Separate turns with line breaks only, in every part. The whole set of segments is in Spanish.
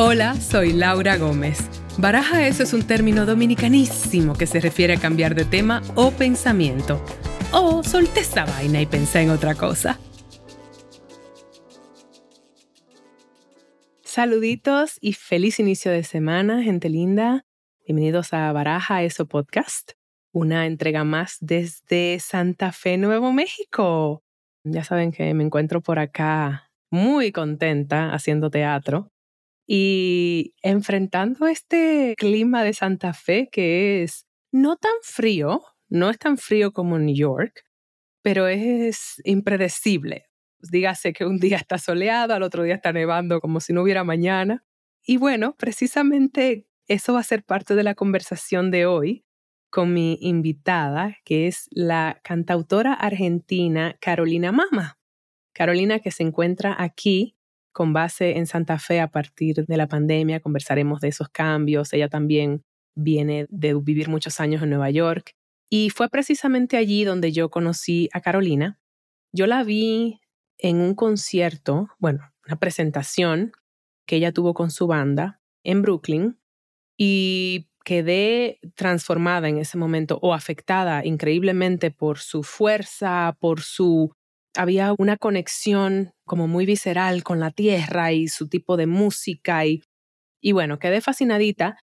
Hola, soy Laura Gómez. Baraja eso es un término dominicanísimo que se refiere a cambiar de tema o pensamiento. O solté esa vaina y pensé en otra cosa. Saluditos y feliz inicio de semana, gente linda. Bienvenidos a Baraja Eso Podcast, una entrega más desde Santa Fe, Nuevo México. Ya saben que me encuentro por acá muy contenta haciendo teatro y enfrentando este clima de Santa Fe que es no tan frío, no es tan frío como New York, pero es impredecible. Dígase que un día está soleado, al otro día está nevando como si no hubiera mañana. Y bueno, precisamente eso va a ser parte de la conversación de hoy con mi invitada, que es la cantautora argentina Carolina Mama. Carolina que se encuentra aquí con base en Santa Fe a partir de la pandemia. Conversaremos de esos cambios. Ella también viene de vivir muchos años en Nueva York. Y fue precisamente allí donde yo conocí a Carolina. Yo la vi en un concierto, bueno, una presentación que ella tuvo con su banda en Brooklyn y quedé transformada en ese momento o afectada increíblemente por su fuerza, por su había una conexión como muy visceral con la tierra y su tipo de música y, y bueno, quedé fascinadita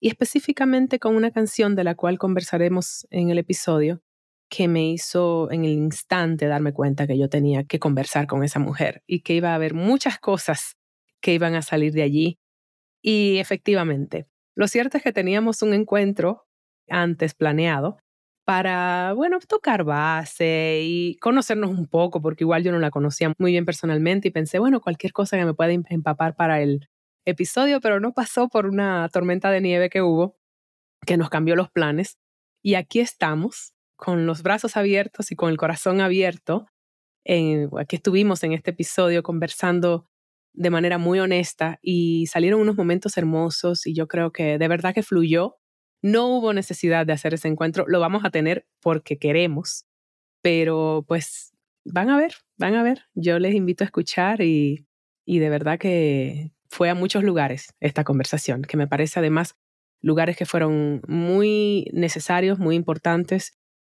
y específicamente con una canción de la cual conversaremos en el episodio que me hizo en el instante darme cuenta que yo tenía que conversar con esa mujer y que iba a haber muchas cosas que iban a salir de allí. Y efectivamente, lo cierto es que teníamos un encuentro antes planeado para, bueno, tocar base y conocernos un poco, porque igual yo no la conocía muy bien personalmente y pensé, bueno, cualquier cosa que me pueda em, empapar para el episodio, pero no pasó por una tormenta de nieve que hubo, que nos cambió los planes. Y aquí estamos, con los brazos abiertos y con el corazón abierto. aquí estuvimos en este episodio conversando de manera muy honesta y salieron unos momentos hermosos y yo creo que de verdad que fluyó no hubo necesidad de hacer ese encuentro, lo vamos a tener porque queremos, pero pues van a ver, van a ver. Yo les invito a escuchar y, y de verdad que fue a muchos lugares esta conversación, que me parece además lugares que fueron muy necesarios, muy importantes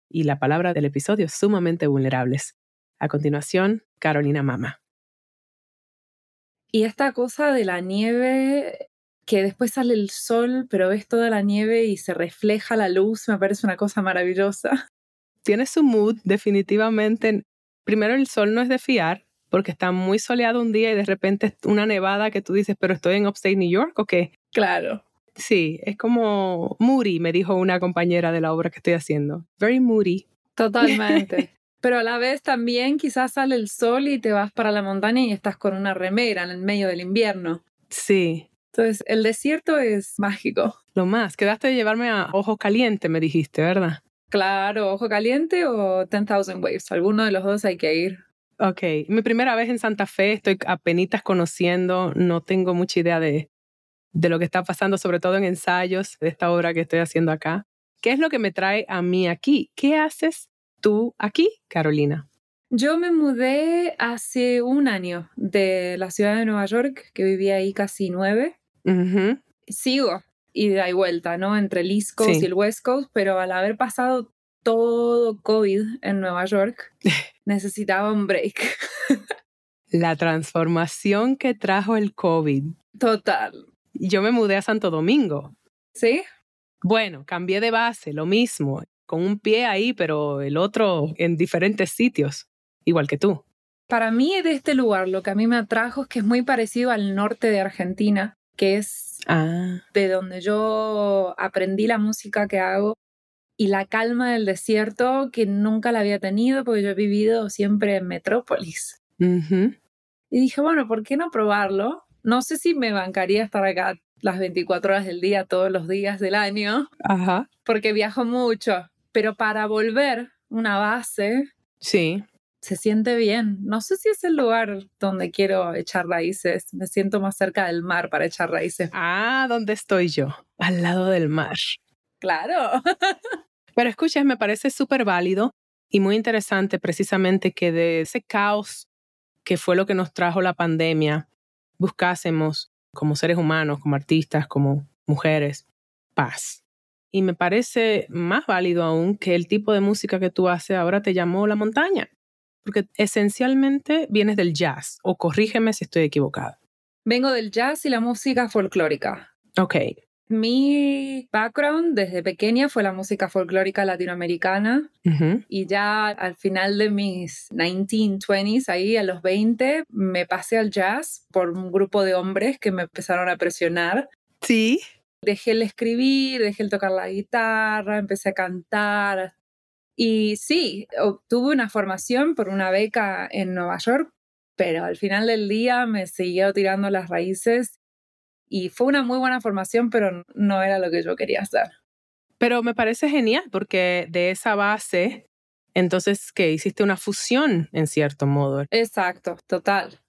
y la palabra del episodio sumamente vulnerables. A continuación, Carolina Mama.
Y esta cosa de la nieve que después sale el sol, pero ves toda la nieve y se refleja la luz, me parece una cosa maravillosa.
Tiene su mood, definitivamente. Primero, el sol no es de fiar, porque está muy soleado un día y de repente una nevada que tú dices, pero estoy en Upstate New York o qué?
Claro.
Sí, es como moody, me dijo una compañera de la obra que estoy haciendo. Very moody.
Totalmente. pero a la vez también quizás sale el sol y te vas para la montaña y estás con una remera en el medio del invierno.
Sí,
entonces, el desierto es mágico.
Lo más, quedaste de llevarme a Ojo Caliente, me dijiste, ¿verdad?
Claro, Ojo Caliente o 10,000 Waves. Alguno de los dos hay que ir.
Ok, mi primera vez en Santa Fe, estoy apenas conociendo, no tengo mucha idea de, de lo que está pasando, sobre todo en ensayos de esta obra que estoy haciendo acá. ¿Qué es lo que me trae a mí aquí? ¿Qué haces tú aquí, Carolina?
Yo me mudé hace un año de la ciudad de Nueva York, que vivía ahí casi nueve, Sigo ida y vuelta, ¿no? Entre el East Coast y el West Coast, pero al haber pasado todo COVID en Nueva York, necesitaba un break.
La transformación que trajo el COVID.
Total.
Yo me mudé a Santo Domingo.
¿Sí?
Bueno, cambié de base, lo mismo, con un pie ahí, pero el otro en diferentes sitios, igual que tú.
Para mí de este lugar lo que a mí me atrajo es que es muy parecido al norte de Argentina, que es
ah.
de donde yo aprendí la música que hago y la calma del desierto que nunca la había tenido porque yo he vivido siempre en Metrópolis. Y dije, bueno, ¿por qué no probarlo? No sé si me bancaría estar acá las 24 horas del día, todos los días del año,
Ajá.
porque viajo mucho, pero para volver una base,
sí
se siente bien. No sé si es el lugar donde quiero echar raíces. Me siento más cerca del mar para echar raíces.
Ah, ¿dónde estoy yo? Al lado del mar.
Claro.
Pero escucha, me parece súper válido y muy interesante precisamente que de ese caos que fue lo que nos trajo la pandemia, buscásemos como seres humanos, como artistas, como mujeres, paz. Y me parece más válido aún que el tipo de música que tú haces ahora te llamó la montaña, porque esencialmente vienes del jazz, o corrígeme si estoy equivocada.
Vengo del jazz y la música folclórica.
Ok.
Mi background desde pequeña fue la música folclórica latinoamericana y ya al final de mis 1920s, ahí a los 20, me pasé al jazz por un grupo de hombres que me empezaron a presionar.
Sí.
Dejé el escribir, dejé el tocar la guitarra, empecé a cantar. Y sí, obtuve una formación por una beca en Nueva York, pero al final del día me siguió tirando las raíces y fue una muy buena formación, pero no era lo que yo quería hacer.
Pero me parece genial porque de esa base, entonces que hiciste una fusión en cierto modo.
Exacto, total.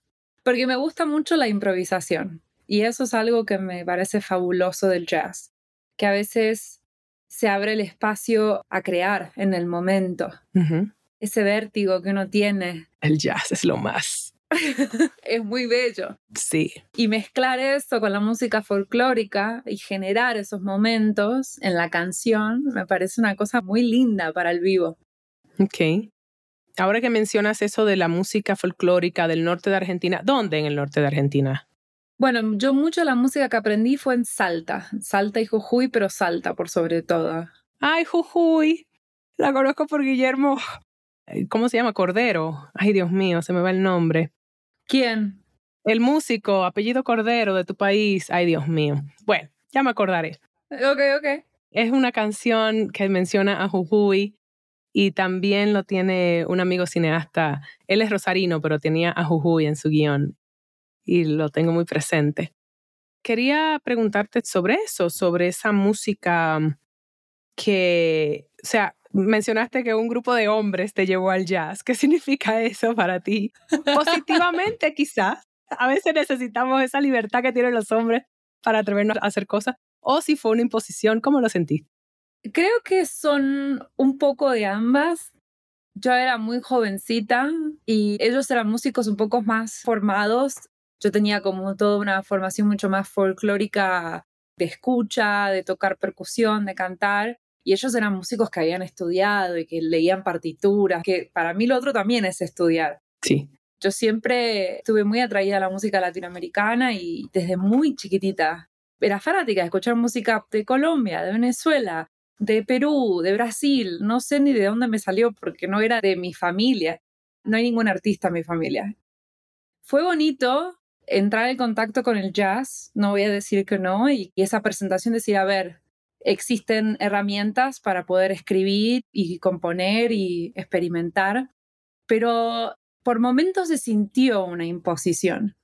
Porque me gusta mucho la improvisación y eso es algo que me parece fabuloso del jazz, que a veces se abre el espacio a crear en el momento. Ese vértigo que uno tiene.
El jazz es lo más.
es muy bello.
Sí.
Y mezclar eso con la música folclórica y generar esos momentos en la canción me parece una cosa muy linda para el vivo.
Ok. Ahora que mencionas eso de la música folclórica del norte de Argentina, ¿dónde en el norte de Argentina?
Bueno, yo mucho la música que aprendí fue en Salta, Salta y Jujuy, pero Salta por sobre todo.
Ay, Jujuy. La conozco por Guillermo. ¿Cómo se llama? Cordero. Ay, Dios mío, se me va el nombre.
¿Quién?
El músico, apellido Cordero de tu país. Ay, Dios mío. Bueno, ya me acordaré.
Ok, ok.
Es una canción que menciona a Jujuy y también lo tiene un amigo cineasta. Él es rosarino, pero tenía a Jujuy en su guion y lo tengo muy presente. Quería preguntarte sobre eso, sobre esa música que, o sea, mencionaste que un grupo de hombres te llevó al jazz. ¿Qué significa eso para ti? Positivamente, quizás. A veces necesitamos esa libertad que tienen los hombres para atrevernos a hacer cosas. O si fue una imposición, ¿cómo lo sentiste?
Creo que son un poco de ambas. Yo era muy jovencita y ellos eran músicos un poco más formados. Yo tenía como toda una formación mucho más folclórica de escucha, de tocar percusión, de cantar y ellos eran músicos que habían estudiado y que leían partituras, que para mí lo otro también es estudiar.
Sí.
Yo siempre estuve muy atraída a la música latinoamericana y desde muy chiquitita era fanática de escuchar música de Colombia, de Venezuela, de Perú, de Brasil, no sé ni de dónde me salió porque no era de mi familia, no hay ningún artista en mi familia. Fue bonito entrar en contacto con el jazz, no voy a decir que no, y, esa presentación decir, a ver, existen herramientas para poder escribir y componer y experimentar, pero por momentos se sintió una imposición.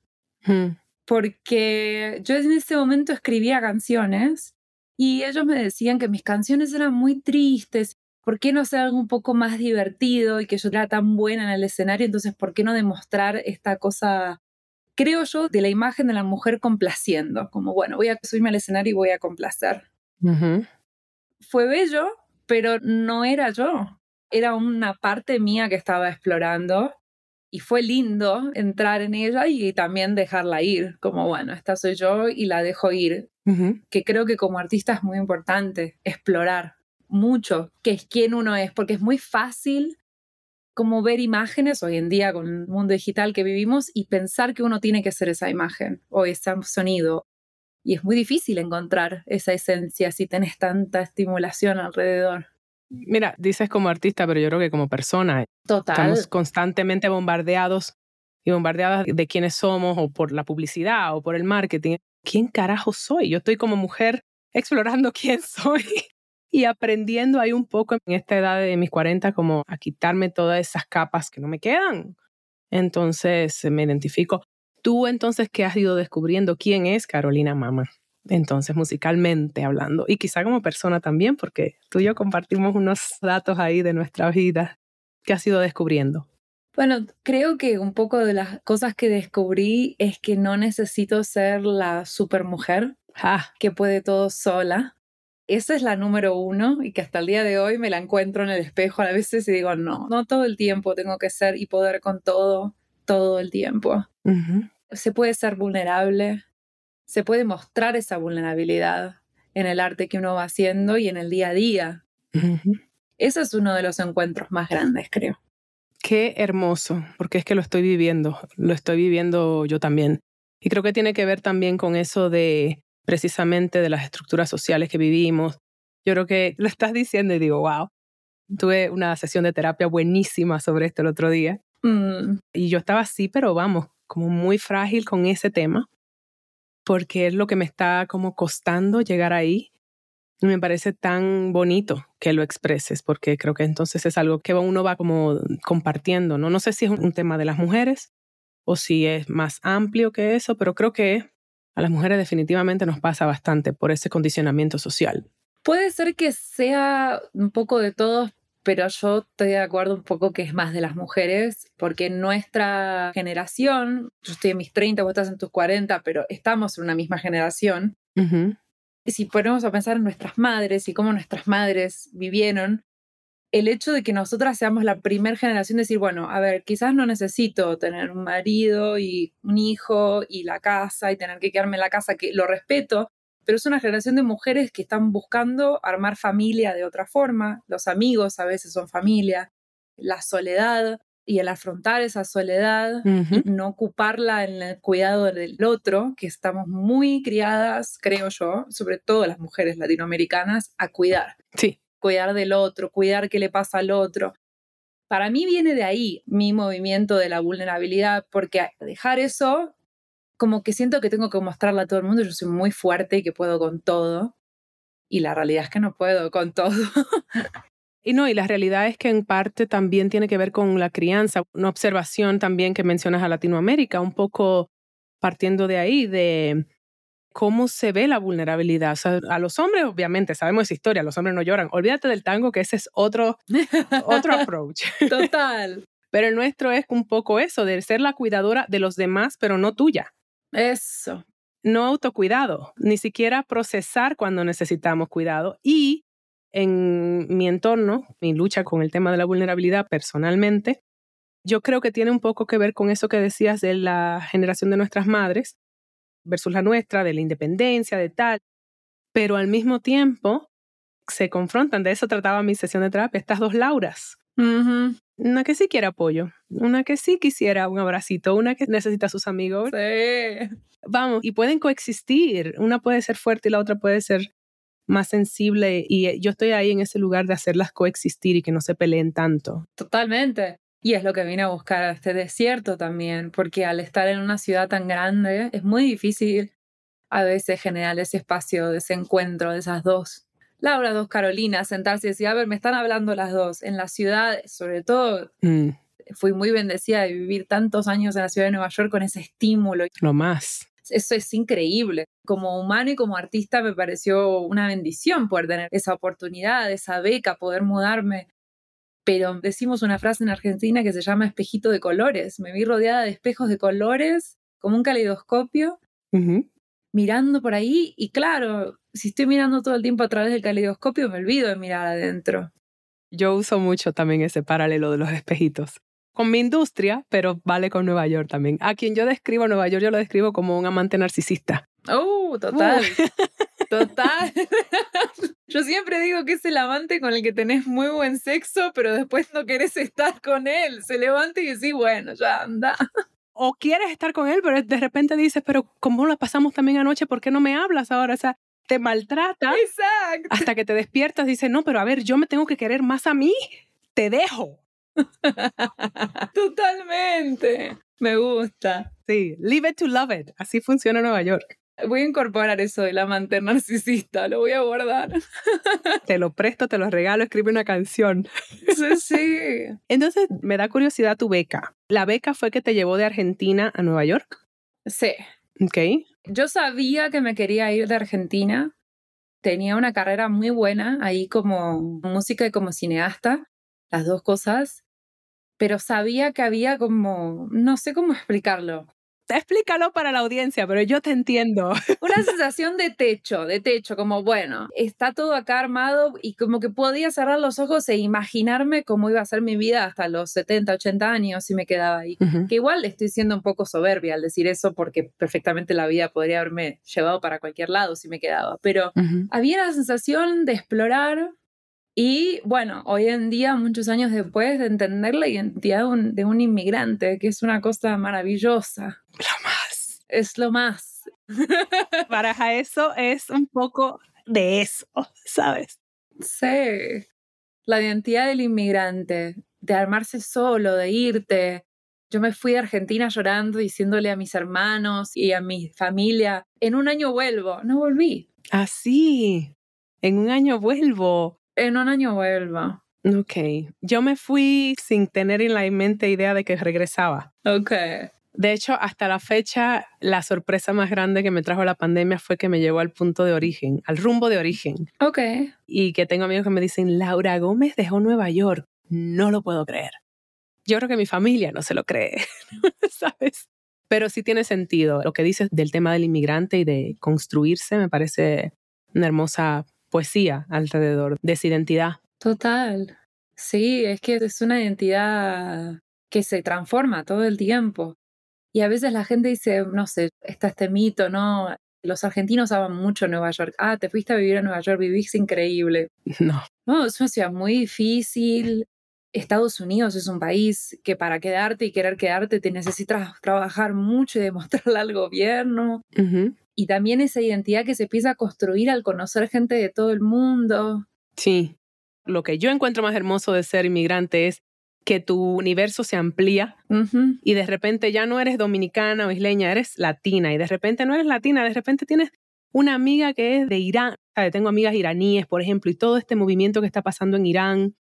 Hmm.
Porque yo en ese momento escribía canciones y ellos me decían que mis canciones eran muy tristes. ¿Por qué no hacer algo un poco más divertido y que yo era tan buena en el escenario? Entonces, ¿por qué no demostrar esta cosa, creo yo, de la imagen de la mujer complaciendo? Como, bueno, voy a subirme al escenario y voy a complacer. Fue bello, pero no era yo. Era una parte mía que estaba explorando y fue lindo entrar en ella y también dejarla ir, como bueno, esta soy yo y la dejo ir, que creo que como artista es muy importante explorar mucho qué es quién uno es, porque es muy fácil como ver imágenes hoy en día con el mundo digital que vivimos y pensar que uno tiene que ser esa imagen o ese sonido y es muy difícil encontrar esa esencia si tenés tanta estimulación alrededor.
Mira, dices como artista, pero yo creo que como persona.
Total.
Estamos constantemente bombardeados y bombardeadas de quiénes somos o por la publicidad o por el marketing. ¿Quién carajo soy? Yo estoy como mujer explorando quién soy y aprendiendo ahí un poco en esta edad de mis 40 como a quitarme todas esas capas que no me quedan. Entonces me identifico tú entonces qué has ido descubriendo quién es Carolina Mama. Entonces, musicalmente hablando, y quizá como persona también, porque tú y yo compartimos unos datos ahí de nuestra vida. ¿Qué has ido descubriendo?
Bueno, creo que un poco de las cosas que descubrí es que no necesito ser la supermujer
ah.
que puede todo sola. Esa es la número uno y que hasta el día de hoy me la encuentro en el espejo a veces y digo, no, no todo el tiempo tengo que ser y poder con todo, todo el tiempo se puede ser vulnerable, se puede mostrar esa vulnerabilidad en el arte que uno va haciendo y en el día a día. Ese es uno de los encuentros más grandes, creo.
Qué hermoso, porque es que lo estoy viviendo, lo estoy viviendo yo también. Y creo que tiene que ver también con eso de precisamente de las estructuras sociales que vivimos. Yo creo que lo estás diciendo y digo, wow. Tuve una sesión de terapia buenísima sobre esto el otro día. Mm. Y yo estaba así, pero vamos, como muy frágil con ese tema, porque es lo que me está como costando llegar ahí. Y me parece tan bonito que lo expreses, porque creo que entonces es algo que uno va como compartiendo, ¿no? No sé si es un tema de las mujeres o si es más amplio que eso, pero creo que a las mujeres definitivamente nos pasa bastante por ese condicionamiento social.
Puede ser que sea un poco de todos, pero yo estoy de acuerdo un poco que es más de las mujeres, porque nuestra generación, yo estoy en mis 30, vos estás en tus 40, pero estamos en una misma generación. Y si ponemos a pensar en nuestras madres y cómo nuestras madres vivieron, el hecho de que nosotras seamos la primera generación de decir, bueno, a ver, quizás no necesito tener un marido y un hijo y la casa y tener que quedarme en la casa, que lo respeto, pero es una generación de mujeres que están buscando armar familia de otra forma, los amigos a veces son familia, la soledad y el afrontar esa soledad y no ocuparla en el cuidado del otro, que estamos muy criadas, creo yo, sobre todo las mujeres latinoamericanas, a cuidar.
Sí.
Cuidar del otro, cuidar qué le pasa al otro. Para mí viene de ahí mi movimiento de la vulnerabilidad, porque dejar eso como que siento que tengo que mostrarle a todo el mundo, yo soy muy fuerte y que puedo con todo. Y la realidad es que no puedo con todo.
Y no, y la realidad es que en parte también tiene que ver con la crianza, una observación también que mencionas a Latinoamérica, un poco partiendo de ahí, de cómo se ve la vulnerabilidad. O sea, a los hombres, obviamente, sabemos esa historia, los hombres no lloran. Olvídate del tango, que ese es otro, otro approach.
Total.
Pero el nuestro es un poco eso, de ser la cuidadora de los demás, pero no tuya.
Eso.
No autocuidado, ni siquiera procesar cuando necesitamos cuidado. Y en mi entorno, mi lucha con el tema de la vulnerabilidad personalmente, yo creo que tiene un poco que ver con eso que decías de la generación de nuestras madres versus la nuestra, de la independencia, de tal. Pero al mismo tiempo se confrontan, de eso trataba mi sesión de terapia, estas dos Lauras. Una que sí quiere apoyo, una que sí quisiera un abracito, una que necesita a sus amigos.
Sí.
Vamos, y pueden coexistir. Una puede ser fuerte y la otra puede ser más sensible. Y eh, yo estoy ahí en ese lugar de hacerlas coexistir y que no se peleen tanto.
Totalmente. Y es lo que vine a buscar a este desierto también, porque al estar en una ciudad tan grande es muy difícil a veces generar ese espacio de ese encuentro de esas dos Laura, dos Carolinas, sentarse y decir, a ver, me están hablando las dos. En la ciudad, sobre todo, mm. fui muy bendecida de vivir tantos años en la ciudad de Nueva York con ese estímulo.
Lo más.
Eso es increíble. Como humano y como artista me pareció una bendición poder tener esa oportunidad, esa beca, poder mudarme. Pero decimos una frase en Argentina que se llama espejito de colores. Me vi rodeada de espejos de colores, como un caleidoscopio, mirando por ahí y claro, si estoy mirando todo el tiempo a través del caleidoscopio, me olvido de mirar adentro.
Yo uso mucho también ese paralelo de los espejitos. Con mi industria, pero vale con Nueva York también. A quien yo describo Nueva York, yo lo describo como un amante narcisista.
Oh, total. Total. Yo siempre digo que es el amante con el que tenés muy buen sexo, pero después no querés estar con él. Se levanta y decís, bueno, ya anda
o quieres estar con él, pero de repente dices, pero ¿cómo la pasamos también anoche? ¿Por qué no me hablas ahora? O sea, te maltrata.
Exacto.
Hasta que te despiertas dices, no, pero a ver, yo me tengo que querer más a mí. Te dejo.
Totalmente. Me gusta.
Sí, leave it to love it. Así funciona Nueva York.
Voy a incorporar eso del amante narcisista, lo voy a guardar.
Te lo presto, te lo regalo, escribe una canción.
Sí, sí.
Entonces, me da curiosidad tu beca. ¿La beca fue que te llevó de Argentina a Nueva York?
Sí.
Ok.
Yo sabía que me quería ir de Argentina. Tenía una carrera muy buena ahí como música y como cineasta, las dos cosas. Pero sabía que había como, no sé cómo explicarlo
explícalo para la audiencia, pero yo te entiendo.
Una sensación de techo, de techo, como bueno, está todo acá armado y como que podía cerrar los ojos e imaginarme cómo iba a ser mi vida hasta los 70, 80 años si me quedaba ahí. Que igual estoy siendo un poco soberbia al decir eso porque perfectamente la vida podría haberme llevado para cualquier lado si me quedaba, pero había la sensación de explorar y bueno, hoy en día, muchos años después, de entender la identidad de un, inmigrante, que es una cosa maravillosa.
Lo más.
Es lo más.
Para eso es un poco de eso, ¿sabes?
Sí. La identidad del inmigrante, de armarse solo, de irte. Yo me fui de Argentina llorando, diciéndole a mis hermanos y a mi familia, en un año vuelvo. No volví.
Así. en un año vuelvo.
En un año vuelva.
Ok. Yo me fui sin tener en la mente idea de que regresaba.
Ok.
De hecho, hasta la fecha, la sorpresa más grande que me trajo la pandemia fue que me llevó al punto de origen, al rumbo de origen.
Ok.
Y que tengo amigos que me dicen, Laura Gómez dejó Nueva York. No lo puedo creer. Yo creo que mi familia no se lo cree, ¿sabes? Pero sí tiene sentido. Lo que dices del tema del inmigrante y de construirse me parece una hermosa poesía alrededor de esa identidad.
Total. Sí, es que es una identidad que se transforma todo el tiempo. Y a veces la gente dice, no sé, está este mito, ¿no? Los argentinos aman mucho Nueva York. Ah, te fuiste a vivir a Nueva York, vivís increíble.
No.
No, es una ciudad muy difícil. Estados Unidos es un país que para quedarte y querer quedarte te necesitas trabajar mucho y demostrarle al gobierno y también esa identidad que se empieza a construir al conocer gente de todo el mundo.
Sí, lo que yo encuentro más hermoso de ser inmigrante es que tu universo se amplía y de repente ya no eres dominicana o isleña, eres latina y de repente no eres latina, de repente tienes una amiga que es de Irán, tengo amigas iraníes, por ejemplo, y todo este movimiento que está pasando en Irán,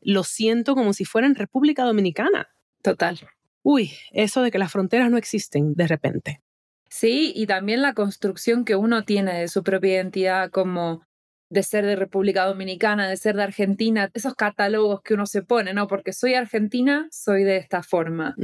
lo siento como si fuera en República Dominicana.
Total.
Uy, eso de que las fronteras no existen de repente.
Sí, y también la construcción que uno tiene de su propia identidad como de ser de República Dominicana, de ser de Argentina, esos catálogos que uno se pone, ¿no? Porque soy argentina, soy de esta forma.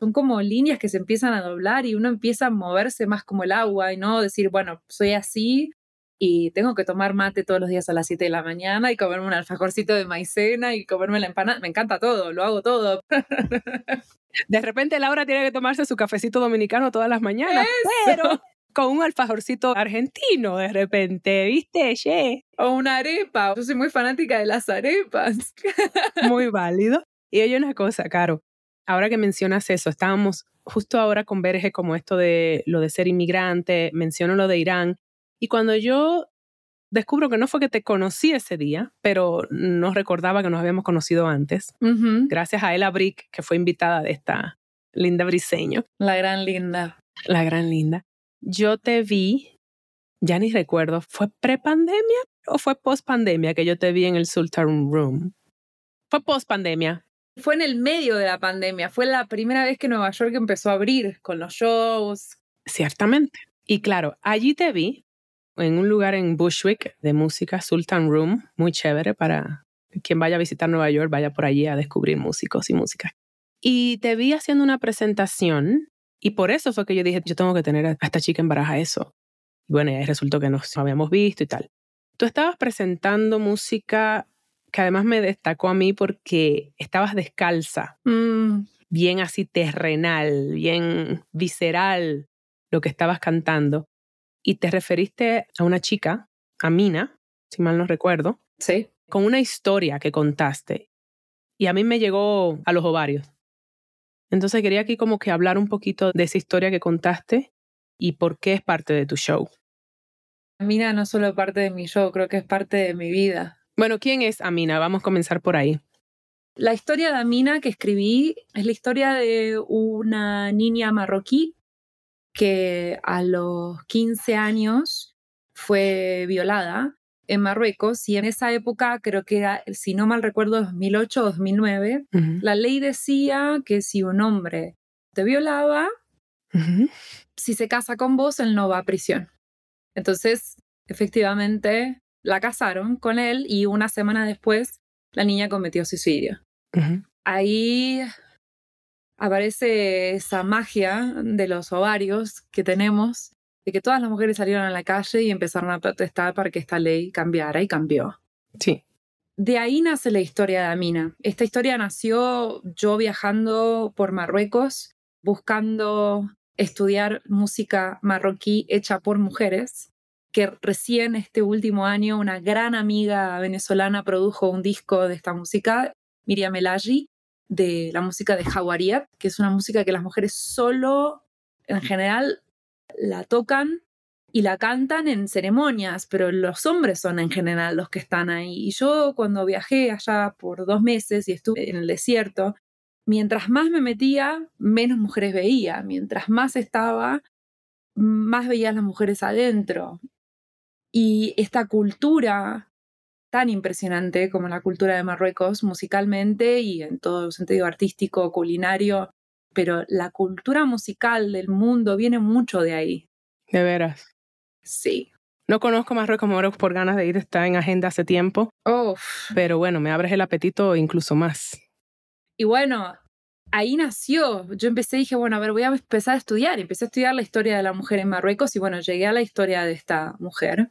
Son como líneas que se empiezan a doblar y uno empieza a moverse más como el agua y no decir, bueno, soy así y tengo que tomar mate todos los días a las 7 de la mañana y comerme un alfajorcito de maicena y comerme la empanada. Me encanta todo, lo hago todo.
De repente Laura tiene que tomarse su cafecito dominicano todas las mañanas, pero con un alfajorcito argentino de repente, ¿viste?
O una arepa. Yo soy muy fanática de las arepas.
Muy válido. Y oye una cosa, Caro. Ahora que mencionas eso, estábamos justo ahora con Verge como esto de lo de ser inmigrante, menciono lo de Irán. Y cuando yo descubro que no fue que te conocí ese día, pero no recordaba que nos habíamos conocido antes. Gracias a Ella Brick, que fue invitada de esta linda briseño.
La gran linda.
La gran linda. Yo te vi, ya ni recuerdo, ¿fue pre-pandemia o fue post-pandemia que yo te vi en el Sultan Room? Fue post-pandemia.
Fue en el medio de la pandemia. Fue la primera vez que Nueva York empezó a abrir con los shows.
Ciertamente. Y claro, allí te vi en un lugar en Bushwick de música, Sultan Room, muy chévere para quien vaya a visitar Nueva York, vaya por allí a descubrir músicos y música. Y te vi haciendo una presentación y por eso fue que yo dije, yo tengo que tener a esta chica en baraja eso. Y bueno, y ahí resultó que nos habíamos visto y tal. Tú estabas presentando música que además me destacó a mí porque estabas descalza,
mm.
bien así terrenal, bien visceral lo que estabas cantando y te referiste a una chica, a Mina, si mal no recuerdo.
Sí.
Con una historia que contaste. Y a mí me llegó a los ovarios. Entonces quería aquí como que hablar un poquito de esa historia que contaste y por qué es parte de tu show.
Amina no solo parte de mi show, creo que es parte de mi vida.
Bueno, ¿quién es Amina? Vamos a comenzar por ahí.
La historia de Amina que escribí es la historia de una niña marroquí que a los 15 años fue violada en Marruecos y en esa época, creo que era, si no mal recuerdo, 2008 o 2009, la ley decía que si un hombre te violaba, si se casa con vos, él no va a prisión. Entonces, efectivamente, la casaron con él y una semana después la niña cometió suicidio. Ahí aparece esa magia de los ovarios que tenemos, de que todas las mujeres salieron a la calle y empezaron a protestar para que esta ley cambiara y cambió.
Sí.
De ahí nace la historia de Amina. Esta historia nació yo viajando por Marruecos, buscando estudiar música marroquí hecha por mujeres, que recién este último año una gran amiga venezolana produjo un disco de esta música, Miriam Elaji, de la música de Hawariat, que es una música que las mujeres solo, en general, la tocan y la cantan en ceremonias, pero los hombres son en general los que están ahí. Y yo cuando viajé allá por dos meses y estuve en el desierto, mientras más me metía, menos mujeres veía. Mientras más estaba, más veía a las mujeres adentro. Y esta cultura tan impresionante como la cultura de Marruecos musicalmente y en todo sentido artístico, culinario, pero la cultura musical del mundo viene mucho de ahí.
De veras.
Sí.
No conozco Marruecos, Marruecos por ganas de ir, está en agenda hace tiempo. Pero bueno, me abres el apetito incluso más.
Y bueno, ahí nació. Yo empecé y dije, bueno, a ver, voy a empezar a estudiar. Empecé a estudiar la historia de la mujer en Marruecos y bueno, llegué a la historia de esta mujer,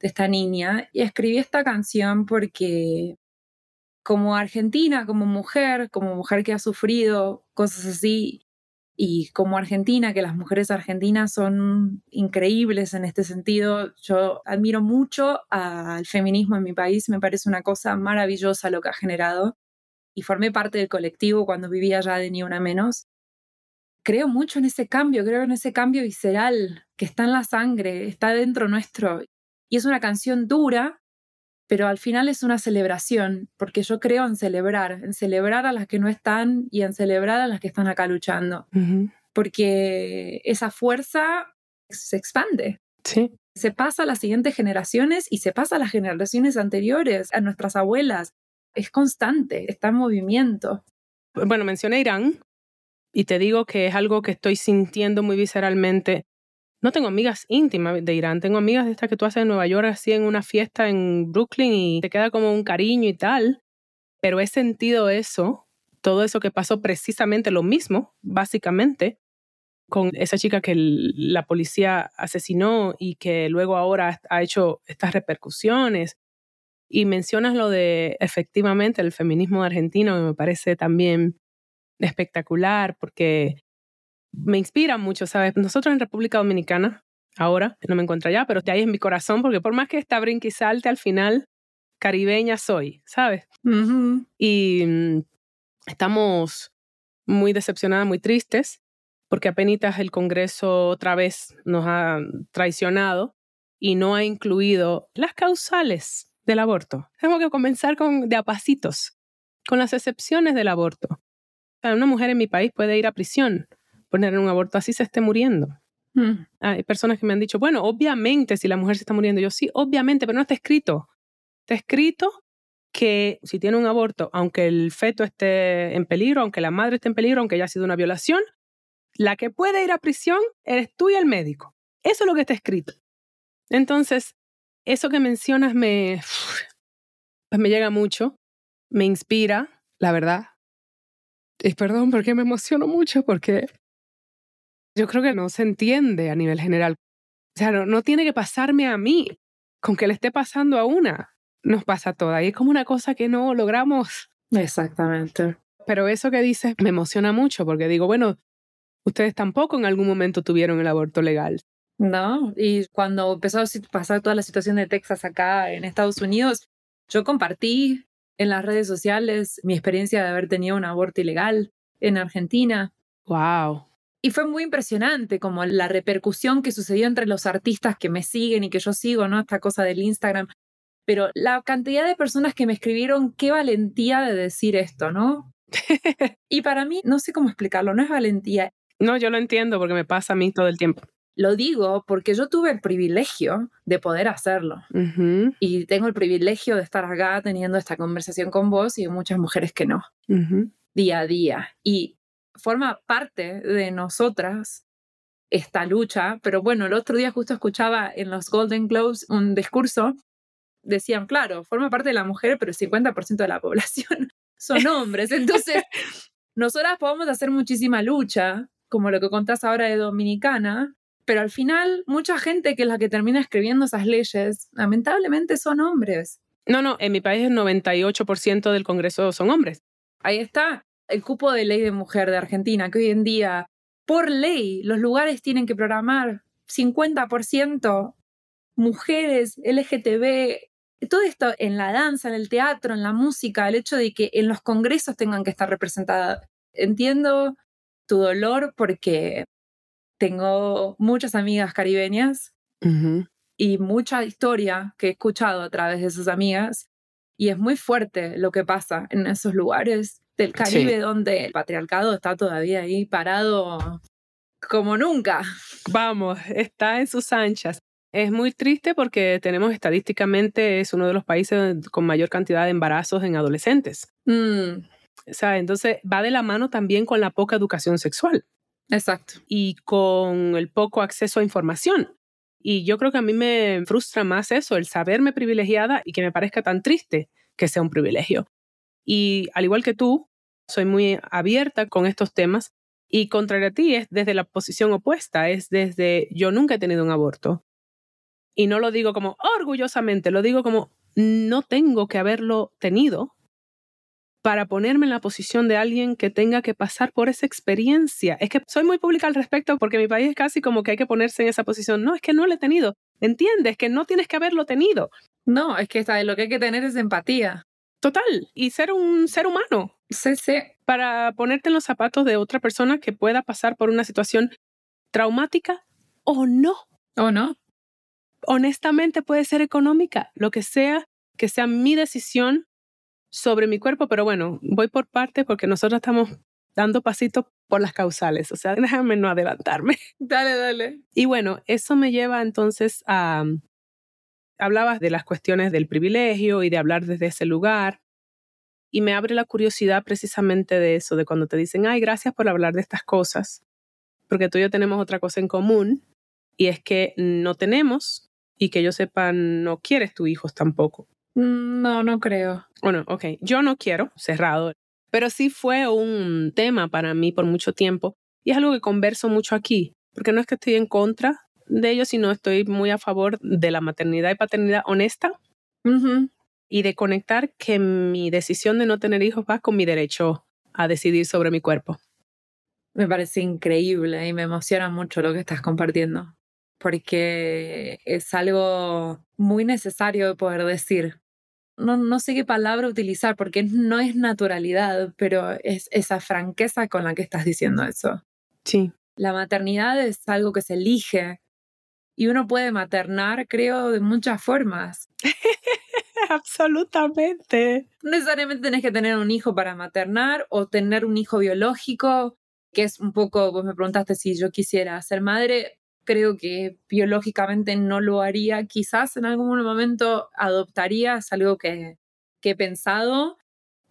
de
esta niña, y escribí esta canción porque como argentina, como mujer, como mujer que ha sufrido cosas así, y como argentina, que las mujeres argentinas son increíbles en este sentido, yo admiro mucho al feminismo en mi país, me parece una cosa maravillosa lo que ha generado y formé parte del colectivo cuando vivía allá de Ni Una Menos. Creo mucho en ese cambio, creo en ese cambio visceral que está en la sangre, está dentro nuestro. Y es una canción dura, pero al final es una celebración, porque yo creo en celebrar, en celebrar a las que no están y en celebrar a las que están acá luchando, porque esa fuerza se expande.
Sí.
Se pasa a las siguientes generaciones y se pasa a las generaciones anteriores, a nuestras abuelas. Es constante, está en movimiento.
Bueno, mencioné Irán y te digo que es algo que estoy sintiendo muy visceralmente no tengo amigas íntimas de Irán, tengo amigas de estas que tú haces en Nueva York, así en una fiesta en Brooklyn y te queda como un cariño y tal, pero he sentido eso, todo eso que pasó precisamente lo mismo, básicamente, con esa chica que la policía asesinó y que luego ahora ha hecho estas repercusiones. Y mencionas lo de efectivamente el feminismo argentino, que me parece también espectacular, porque me inspira mucho, ¿sabes? Nosotros en República Dominicana, ahora, no me encuentro allá, pero de ahí en mi corazón, porque por más que esta brinque y salte, al final, caribeña soy, ¿sabes? Y mm, estamos muy decepcionadas, muy tristes, porque apenas el Congreso otra vez nos ha traicionado y no ha incluido las causales del aborto. Tengo que comenzar con de a pasitos, con las excepciones del aborto. una mujer en mi país puede ir a prisión poner un aborto así se esté muriendo. Mm. Hay personas que me han dicho, bueno, obviamente si la mujer se está muriendo, yo sí, obviamente, pero no está escrito. Está escrito que si tiene un aborto, aunque el feto esté en peligro, aunque la madre esté en peligro, aunque haya sido una violación, la que puede ir a prisión eres tú y el médico. Eso es lo que está escrito. Entonces, eso que mencionas me, pues me llega mucho, me inspira, la verdad. Y perdón porque me emociono mucho, porque yo creo que no se entiende a nivel general. O sea, no, tiene que pasarme a mí, con que le esté pasando a una, nos pasa a todas. Y es como una cosa que no logramos.
Exactamente.
Pero eso que dices me emociona mucho porque digo, bueno, ustedes tampoco en algún momento tuvieron el aborto legal.
No, y cuando empezó a pasar toda la situación de Texas acá en Estados Unidos, yo compartí en las redes sociales mi experiencia de haber tenido un aborto ilegal en Argentina.
Wow.
Y fue muy impresionante como la repercusión que sucedió entre los artistas que me siguen y que yo sigo, ¿no? Esta cosa del Instagram. Pero la cantidad de personas que me escribieron, qué valentía de decir esto, ¿no? y para mí, no sé cómo explicarlo, no es valentía.
No, yo lo entiendo porque me pasa a mí todo el tiempo.
Lo digo porque yo tuve el privilegio de poder hacerlo. Y tengo el privilegio de estar acá teniendo esta conversación con vos y muchas mujeres que no. Día a día. Y forma parte de nosotras esta lucha, pero bueno, el otro día justo escuchaba en los Golden Globes un discurso, decían, claro, forma parte de la mujer, pero el 50% de la población son hombres, entonces nosotras podemos hacer muchísima lucha, como lo que contás ahora de Dominicana, pero al final mucha gente que es la que termina escribiendo esas leyes, lamentablemente son hombres.
No, no, en mi país el 98% del Congreso son hombres.
Ahí está el cupo de ley de mujer de Argentina, que hoy en día, por ley, los lugares tienen que programar 50% mujeres, LGTB, todo esto en la danza, en el teatro, en la música, el hecho de que en los congresos tengan que estar representadas. Entiendo tu dolor porque tengo muchas amigas caribeñas y mucha historia que he escuchado a través de sus amigas y es muy fuerte lo que pasa en esos lugares del Caribe donde el patriarcado está todavía ahí parado como nunca.
Vamos, está en sus anchas. Es muy triste porque tenemos estadísticamente, es uno de los países con mayor cantidad de embarazos en adolescentes.
Mm.
O sea, entonces va de la mano también con la poca educación sexual.
Exacto.
Y con el poco acceso a información. Y yo creo que a mí me frustra más eso, el saberme privilegiada y que me parezca tan triste que sea un privilegio. Y al igual que tú, soy muy abierta con estos temas y contrario a ti es desde la posición opuesta, es desde yo nunca he tenido un aborto. Y no lo digo como orgullosamente, lo digo como no tengo que haberlo tenido para ponerme en la posición de alguien que tenga que pasar por esa experiencia. Es que soy muy pública al respecto porque mi país es casi como que hay que ponerse en esa posición. No, es que no lo he tenido. ¿Entiendes? Que no tienes que haberlo tenido.
No, es que lo que hay que tener es empatía.
Total, y ser un ser humano.
Sí, sí.
Para ponerte en los zapatos de otra persona que pueda pasar por una situación traumática o no.
O no.
Honestamente puede ser económica, lo que sea, que sea mi decisión sobre mi cuerpo, pero bueno, voy por parte porque nosotros estamos dando pasitos por las causales, o sea, déjame no adelantarme.
Dale, dale.
Y bueno, eso me lleva entonces a... Hablabas de las cuestiones del privilegio y de hablar desde ese lugar, y me abre la curiosidad precisamente de eso, de cuando te dicen, ay, gracias por hablar de estas cosas, porque tú y yo tenemos otra cosa en común, y es que no tenemos, y que yo sepa, no quieres tu hijos tampoco.
Mm, no, no creo.
Bueno, ok, yo no quiero, cerrado, pero sí fue un tema para mí por mucho tiempo y es algo que converso mucho aquí, porque no es que estoy en contra de ello, sino estoy muy a favor de la maternidad y paternidad honesta y de conectar que mi decisión de no tener hijos va con mi derecho a decidir sobre mi cuerpo.
Me parece increíble y me emociona mucho lo que estás compartiendo, porque es algo muy necesario de poder decir no, no sé qué palabra utilizar porque no es naturalidad, pero es esa franqueza con la que estás diciendo eso.
Sí.
La maternidad es algo que se elige y uno puede maternar, creo, de muchas formas.
Absolutamente.
No necesariamente tenés que tener un hijo para maternar o tener un hijo biológico, que es un poco, vos me preguntaste si yo quisiera ser madre, creo que biológicamente no lo haría. Quizás en algún momento adoptaría, es algo que, que he pensado.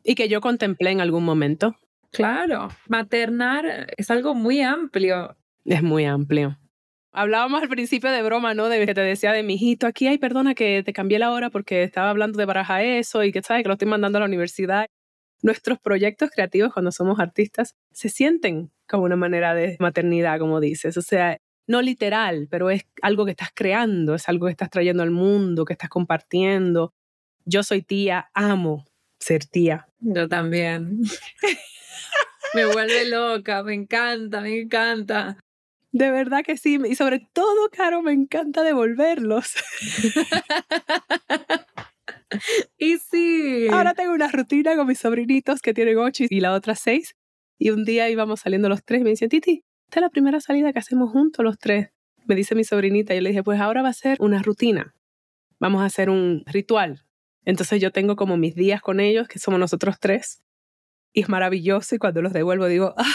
Y que yo contemplé en algún momento.
Claro, maternar es algo muy amplio.
Es muy amplio. Hablábamos al principio de broma, ¿no? De que te decía de mi hijito, aquí, ay, perdona que te cambié la hora porque estaba hablando de baraja eso y que sabes que lo estoy mandando a la universidad. Nuestros proyectos creativos cuando somos artistas se sienten como una manera de maternidad, como dices. O sea, no literal, pero es algo que estás creando, es algo que estás trayendo al mundo, que estás compartiendo. Yo soy tía, amo ser tía.
Yo también. me vuelve loca, me encanta, me encanta.
De verdad que sí, y sobre todo, Caro, me encanta devolverlos.
y sí.
Ahora tengo una rutina con mis sobrinitos que tienen ocho y la otra seis. Y un día íbamos saliendo los tres y me dicen, Titi, esta es la primera salida que hacemos juntos los tres. Me dice mi sobrinita, y yo le dije, pues ahora va a ser una rutina. Vamos a hacer un ritual. Entonces yo tengo como mis días con ellos, que somos nosotros tres. Y es maravilloso y cuando los devuelvo digo, ¡ah!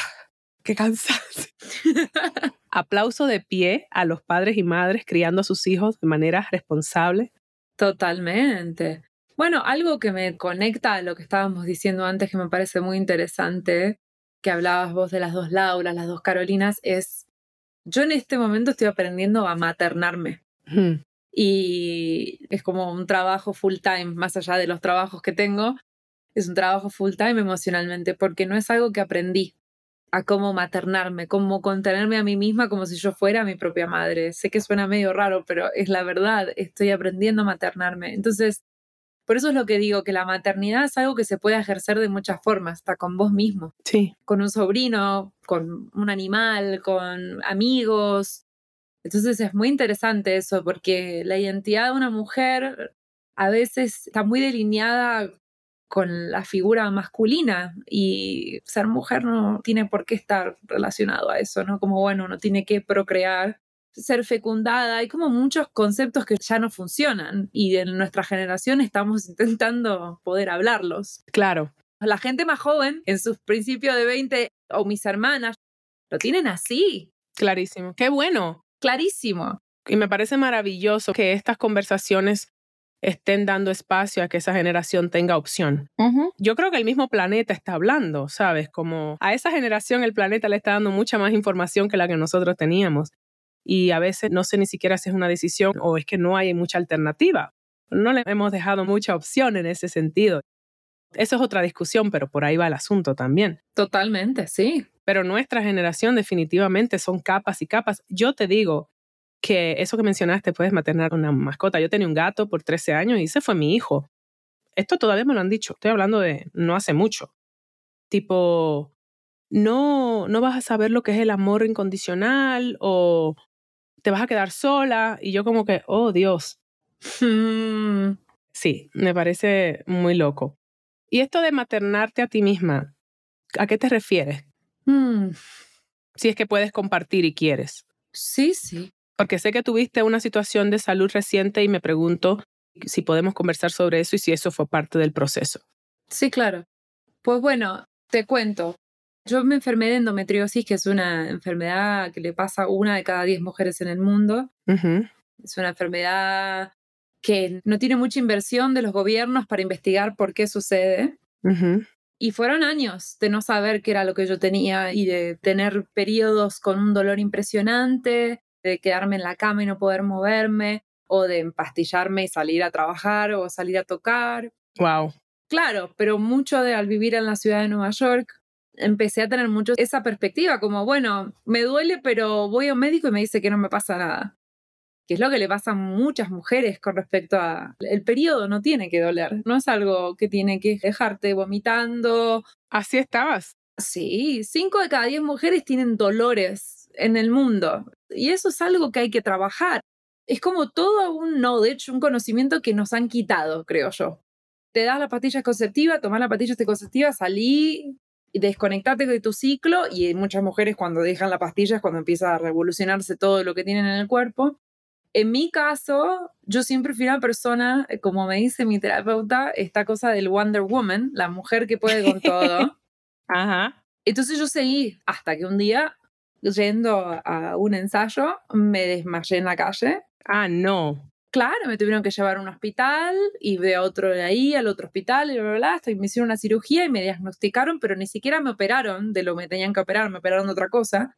¡Qué cansancio! Aplauso de pie a los padres y madres criando a sus hijos de manera responsable.
Totalmente. Bueno, algo que me conecta a lo que estábamos diciendo antes que me parece muy interesante que hablabas vos de las dos Lauras, las dos Carolinas, es, yo en este momento estoy aprendiendo a maternarme. Y es como un trabajo full time, más allá de los trabajos que tengo. es un trabajo full time emocionalmente, porque no es algo que aprendí a cómo maternarme, cómo contenerme a mí misma como si yo fuera mi propia madre. Sé que suena medio raro, pero es la verdad, estoy aprendiendo a maternarme. Entonces, por eso es lo que digo, que la maternidad es algo que se puede ejercer de muchas formas, hasta con vos mismo.
Sí.
Con un sobrino, con un animal, con amigos. Entonces es muy interesante eso, porque la identidad de una mujer a veces está muy delineada con la figura masculina y ser mujer no tiene por qué estar relacionado a eso, ¿no? Como bueno, no tiene que procrear, ser fecundada, hay como muchos conceptos que ya no funcionan y en nuestra generación estamos intentando poder hablarlos.
Claro.
La gente más joven, en sus principios de 20 o mis hermanas, lo tienen así.
Clarísimo. Qué bueno.
Clarísimo.
Y me parece maravilloso que estas conversaciones estén dando espacio a que esa generación tenga opción. Yo creo que el mismo planeta está hablando, ¿sabes? Como a esa generación el planeta le está dando mucha más información que la que nosotros teníamos. Y a veces no sé ni siquiera si es una decisión o es que no hay mucha alternativa. No le hemos dejado mucha opción en ese sentido. Eso es otra discusión, pero por ahí va el asunto también.
Totalmente, sí.
Pero nuestra generación definitivamente son capas y capas. Yo te digo, que eso que mencionaste, puedes maternar una mascota. Yo tenía un gato por 13 años y ese fue mi hijo. Esto todavía me lo han dicho. Estoy hablando de no hace mucho. Tipo, no, no vas a saber lo que es el amor incondicional o te vas a quedar sola. Y yo como que, oh Dios. Sí, me parece muy loco. Y esto de maternarte a ti misma, ¿a qué te refieres?
Mm.
Si es que puedes compartir y quieres.
Sí, sí.
Porque sé que tuviste una situación de salud reciente y me pregunto si podemos conversar sobre eso y si eso fue parte del proceso.
Sí, claro. Pues bueno, te cuento. Yo me enfermé de endometriosis, que es una enfermedad que le pasa a una de cada diez mujeres en el mundo. Es una enfermedad que no tiene mucha inversión de los gobiernos para investigar por qué sucede. Y fueron años de no saber qué era lo que yo tenía y de tener periodos con un dolor impresionante, de quedarme en la cama y no poder moverme, o de empastillarme y salir a trabajar o salir a tocar.
Wow.
Claro, pero mucho de al vivir en la ciudad de Nueva York, empecé a tener mucho esa perspectiva, como, bueno, me duele, pero voy a un médico y me dice que no me pasa nada. Que es lo que le pasa a muchas mujeres con respecto a... El periodo no tiene que doler, no es algo que tiene que dejarte vomitando.
Así estabas.
Sí, cinco de cada diez mujeres tienen dolores en el mundo. Y eso es algo que hay que trabajar. Es como todo un knowledge, un conocimiento que nos han quitado, creo yo. Te das la pastilla conceptiva, tomás la pastilla conceptiva, salí, desconectate de tu ciclo y muchas mujeres cuando dejan la pastilla es cuando empieza a revolucionarse todo lo que tienen en el cuerpo. En mi caso, yo siempre fui una persona, eh, como me dice mi terapeuta, esta cosa del Wonder Woman, la mujer que puede con todo.
Ajá.
Entonces yo seguí hasta que un día yendo a un ensayo, me desmayé en la calle.
Ah, no.
Claro, me tuvieron que llevar a un hospital y de otro de ahí al otro hospital y bla, bla, bla, me hicieron una cirugía y me diagnosticaron, pero ni siquiera me operaron de lo que me tenían que operar, me operaron de otra cosa.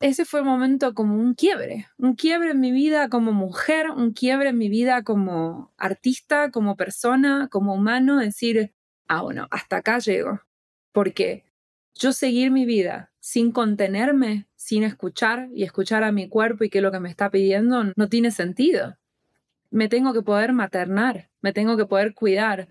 Ese fue el momento como un quiebre, un quiebre en mi vida como mujer, un quiebre en mi vida como artista, como persona, como humano, decir, ah, bueno, hasta acá llego. Porque yo seguir mi vida sin contenerme, sin escuchar y escuchar a mi cuerpo y qué es lo que me está pidiendo, no tiene sentido. Me tengo que poder maternar, me tengo que poder cuidar.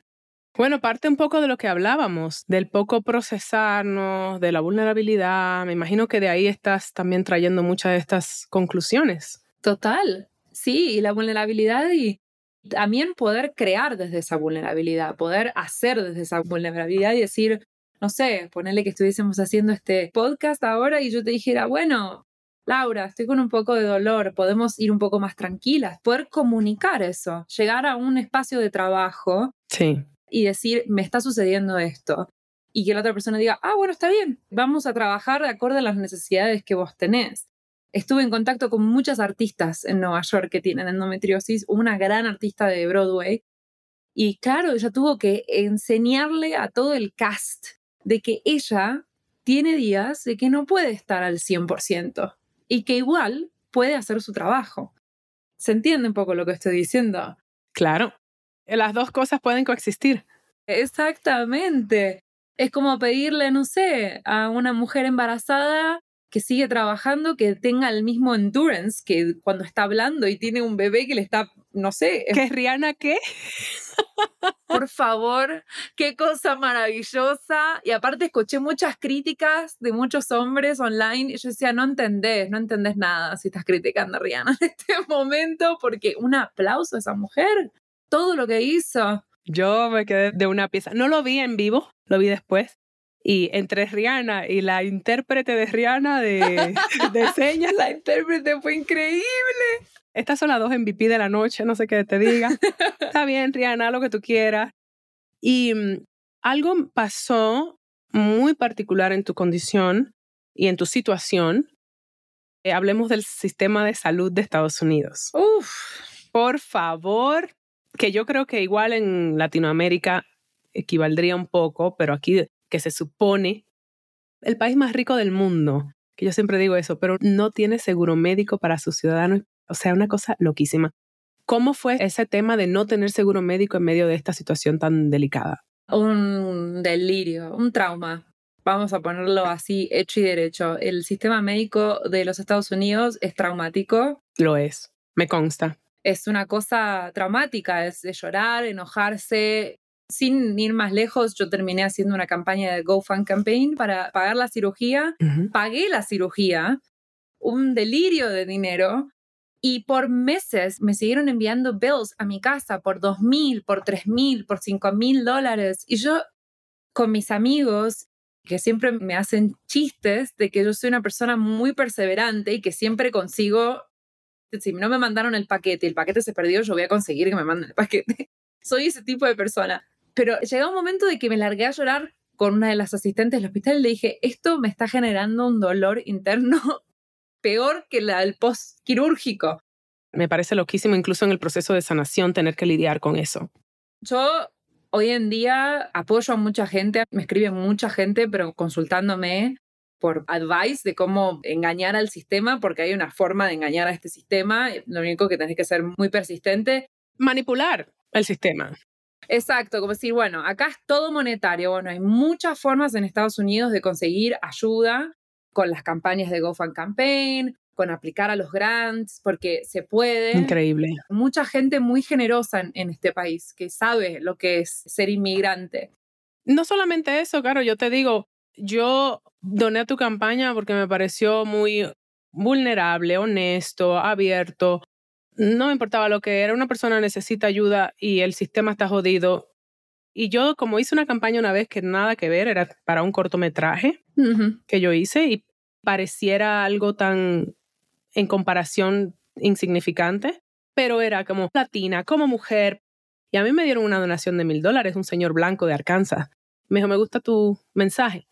Bueno, parte un poco de lo que hablábamos, del poco procesarnos, de la vulnerabilidad. Me imagino que de ahí estás también trayendo muchas de estas conclusiones.
Total, sí, y la vulnerabilidad y también poder crear desde esa vulnerabilidad, poder hacer desde esa vulnerabilidad y decir, no sé, ponerle que estuviésemos haciendo este podcast ahora y yo te dijera, bueno, Laura, estoy con un poco de dolor, podemos ir un poco más tranquilas, poder comunicar eso, llegar a un espacio de trabajo
sí.
y decir, me está sucediendo esto. Y que la otra persona diga, ah, bueno, está bien, vamos a trabajar de acuerdo a las necesidades que vos tenés. Estuve en contacto con muchas artistas en Nueva York que tienen endometriosis, una gran artista de Broadway. Y claro, ella tuvo que enseñarle a todo el cast de que ella tiene días de que no puede estar al 100% y que igual puede hacer su trabajo. ¿Se entiende un poco lo que estoy diciendo?
Claro. Las dos cosas pueden coexistir.
Exactamente. Es como pedirle, no sé, a una mujer embarazada que sigue trabajando, que tenga el mismo endurance que cuando está hablando y tiene un bebé que le está, no sé.
¿Qué es Rihanna qué?
Por favor, qué cosa maravillosa. Y aparte escuché muchas críticas de muchos hombres online y yo decía, no entendés, no entendés nada si estás criticando a Rihanna en este momento, porque un aplauso a esa mujer, todo lo que hizo.
Yo me quedé de una pieza. No lo vi en vivo, lo vi después, y entre Rihanna y la intérprete de Rihanna de, de señas,
la intérprete fue increíble.
Estas son las dos MVP de la noche, no sé qué te diga. Está bien, Rihanna, lo que tú quieras. Y mm, algo pasó muy particular en tu condición y en tu situación. Eh, hablemos del sistema de salud de Estados Unidos.
Uf.
Por favor, que yo creo que igual en Latinoamérica equivaldría un poco, pero aquí que se supone el país más rico del mundo, que yo siempre digo eso, pero no tiene seguro médico para sus ciudadanos. O sea, una cosa loquísima. ¿Cómo fue ese tema de no tener seguro médico en medio de esta situación tan delicada?
Un delirio, un trauma. Vamos a ponerlo así, hecho y derecho. El sistema médico de los Estados Unidos es traumático.
Lo es, me consta.
Es una cosa traumática, es de llorar, enojarse, sin ir más lejos, yo terminé haciendo una campaña de GoFund Campaign para pagar la cirugía. Pagué la cirugía, un delirio de dinero. Y por meses me siguieron enviando bills a mi casa por dos mil, por tres mil, por cinco mil dólares. Y yo, con mis amigos, que siempre me hacen chistes de que yo soy una persona muy perseverante y que siempre consigo, si no me mandaron el paquete el paquete se perdió, yo voy a conseguir que me manden el paquete. soy ese tipo de persona. Pero llegó un momento de que me largué a llorar con una de las asistentes del hospital y le dije, esto me está generando un dolor interno peor que la del post-quirúrgico.
Me parece loquísimo incluso en el proceso de sanación tener que lidiar con eso.
Yo hoy en día apoyo a mucha gente, me escribe mucha gente, pero consultándome por advice de cómo engañar al sistema, porque hay una forma de engañar a este sistema. Lo único que tenés que ser muy persistente.
Manipular el sistema.
Exacto, como decir, bueno, acá es todo monetario. Bueno, hay muchas formas en Estados Unidos de conseguir ayuda con las campañas de GoFund Campaign, con aplicar a los grants, porque se puede.
Increíble.
Mucha gente muy generosa en, este país que sabe lo que es ser inmigrante.
No solamente eso, claro, yo te digo, yo doné a tu campaña porque me pareció muy vulnerable, honesto, abierto, no me importaba lo que era, una persona necesita ayuda y el sistema está jodido. Y yo, como hice una campaña una vez que nada que ver, era para un cortometraje que yo hice y pareciera algo tan, en comparación, insignificante, pero era como latina, como mujer. Y a mí me dieron una donación de mil dólares, un señor blanco de Arkansas. Me dijo, me gusta tu mensaje.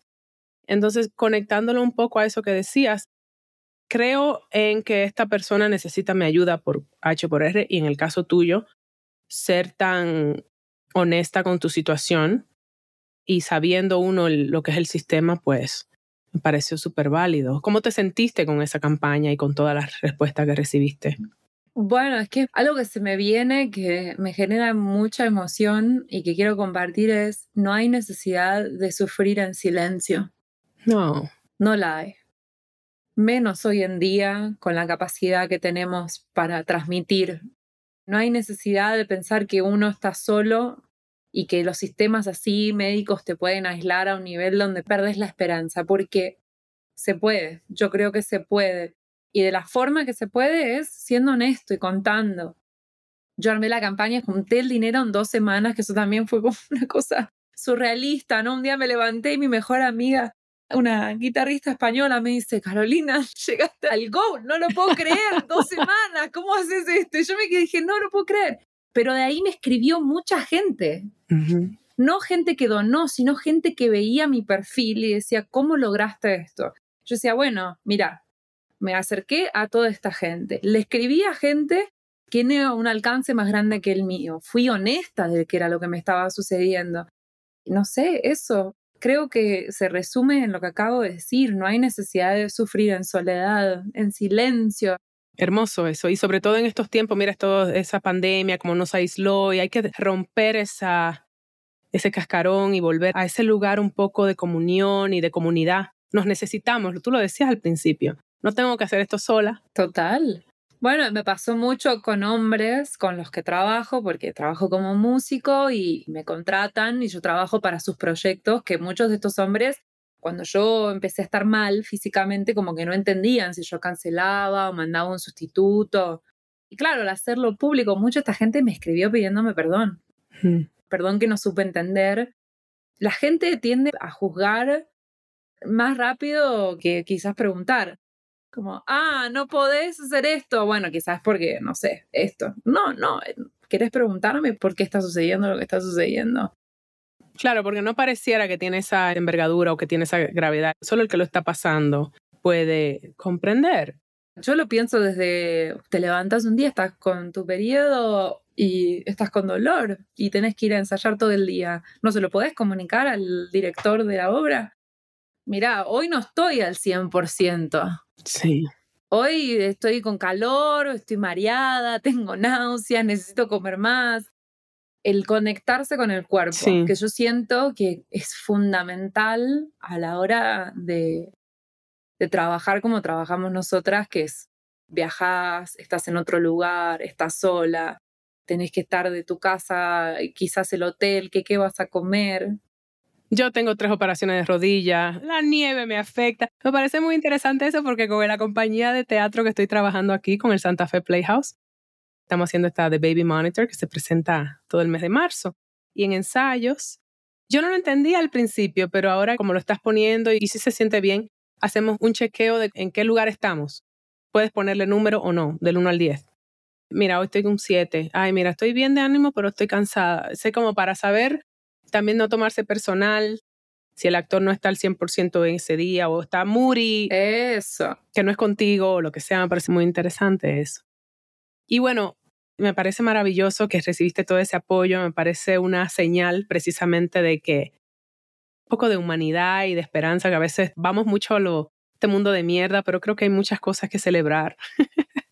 Entonces, conectándolo un poco a eso que decías, creo en que esta persona necesita mi ayuda por H por R y en el caso tuyo, ser tan honesta con tu situación y sabiendo uno lo que es el sistema, pues me pareció súper válido. ¿Cómo te sentiste con esa campaña y con todas las respuestas que recibiste?
Bueno, es que algo que se me viene, que me genera mucha emoción y que quiero compartir es, no hay necesidad de sufrir en silencio.
No.
No la hay menos hoy en día con la capacidad que tenemos para transmitir. No hay necesidad de pensar que uno está solo y que los sistemas así médicos te pueden aislar a un nivel donde perdes la esperanza, porque se puede, yo creo que se puede. Y de la forma que se puede es siendo honesto y contando. Yo armé la campaña, junté el dinero en dos semanas, que eso también fue como una cosa surrealista, ¿no? Un día me levanté y mi mejor amiga una guitarrista española me dice, Carolina, llegaste al Go, no lo puedo creer, dos semanas, ¿cómo haces esto? Y yo me dije, no lo puedo creer. Pero de ahí me escribió mucha gente. No gente que donó, sino gente que veía mi perfil y decía, ¿cómo lograste esto? Yo decía, bueno, mira, me acerqué a toda esta gente. Le escribí a gente que tenía un alcance más grande que el mío. Fui honesta de que era lo que me estaba sucediendo. No sé, eso creo que se resume en lo que acabo de decir, no hay necesidad de sufrir en soledad, en silencio.
Hermoso eso, y sobre todo en estos tiempos, mira, toda esa pandemia, como nos aisló, y hay que romper esa, ese cascarón y volver a ese lugar un poco de comunión y de comunidad. Nos necesitamos, tú lo decías al principio. No tengo que hacer esto sola.
Total. Bueno, me pasó mucho con hombres con los que trabajo, porque trabajo como músico y me contratan y yo trabajo para sus proyectos, que muchos de estos hombres, cuando yo empecé a estar mal físicamente, como que no entendían si yo cancelaba o mandaba un sustituto. Y claro, al hacerlo público, mucha esta gente me escribió pidiéndome perdón. Perdón que no supe entender. La gente tiende a juzgar más rápido que quizás preguntar. Como, ah, no podés hacer esto. Bueno, quizás porque, no sé, esto. No, no, eh, ¿querés preguntarme por qué está sucediendo lo que está sucediendo?
Claro, porque no pareciera que tiene esa envergadura o que tiene esa gravedad. Solo el que lo está pasando puede comprender.
Yo lo pienso desde, te levantas un día, estás con tu periodo y estás con dolor y tenés que ir a ensayar todo el día. ¿No se lo podés comunicar al director de la obra? Mirá, hoy no estoy al 100%.
Sí.
Hoy estoy con calor, estoy mareada, tengo náuseas, necesito comer más. El conectarse con el cuerpo, que yo siento que es fundamental a la hora de, de trabajar como trabajamos nosotras, que es viajas, estás en otro lugar, estás sola, tenés que estar de tu casa, quizás el hotel, que qué vas a comer.
Yo tengo tres operaciones de rodilla, la nieve me afecta. Me parece muy interesante eso porque con la compañía de teatro que estoy trabajando aquí, con el Santa Fe Playhouse, estamos haciendo esta The Baby Monitor que se presenta todo el mes de marzo. Y en ensayos, yo no lo entendía al principio, pero ahora como lo estás poniendo y si se siente bien, hacemos un chequeo de en qué lugar estamos. Puedes ponerle número o no, del 1 al 10. Mira, hoy estoy con un 7. Ay, mira, estoy bien de ánimo, pero estoy cansada. Sé como para saber también no tomarse personal si el actor no está al 100% en ese día o está muri.
Eso.
Que no es contigo o lo que sea, me parece muy interesante eso. Y bueno, me parece maravilloso que recibiste todo ese apoyo, me parece una señal precisamente de que un poco de humanidad y de esperanza, que a veces vamos mucho a lo, este mundo de mierda, pero creo que hay muchas cosas que celebrar.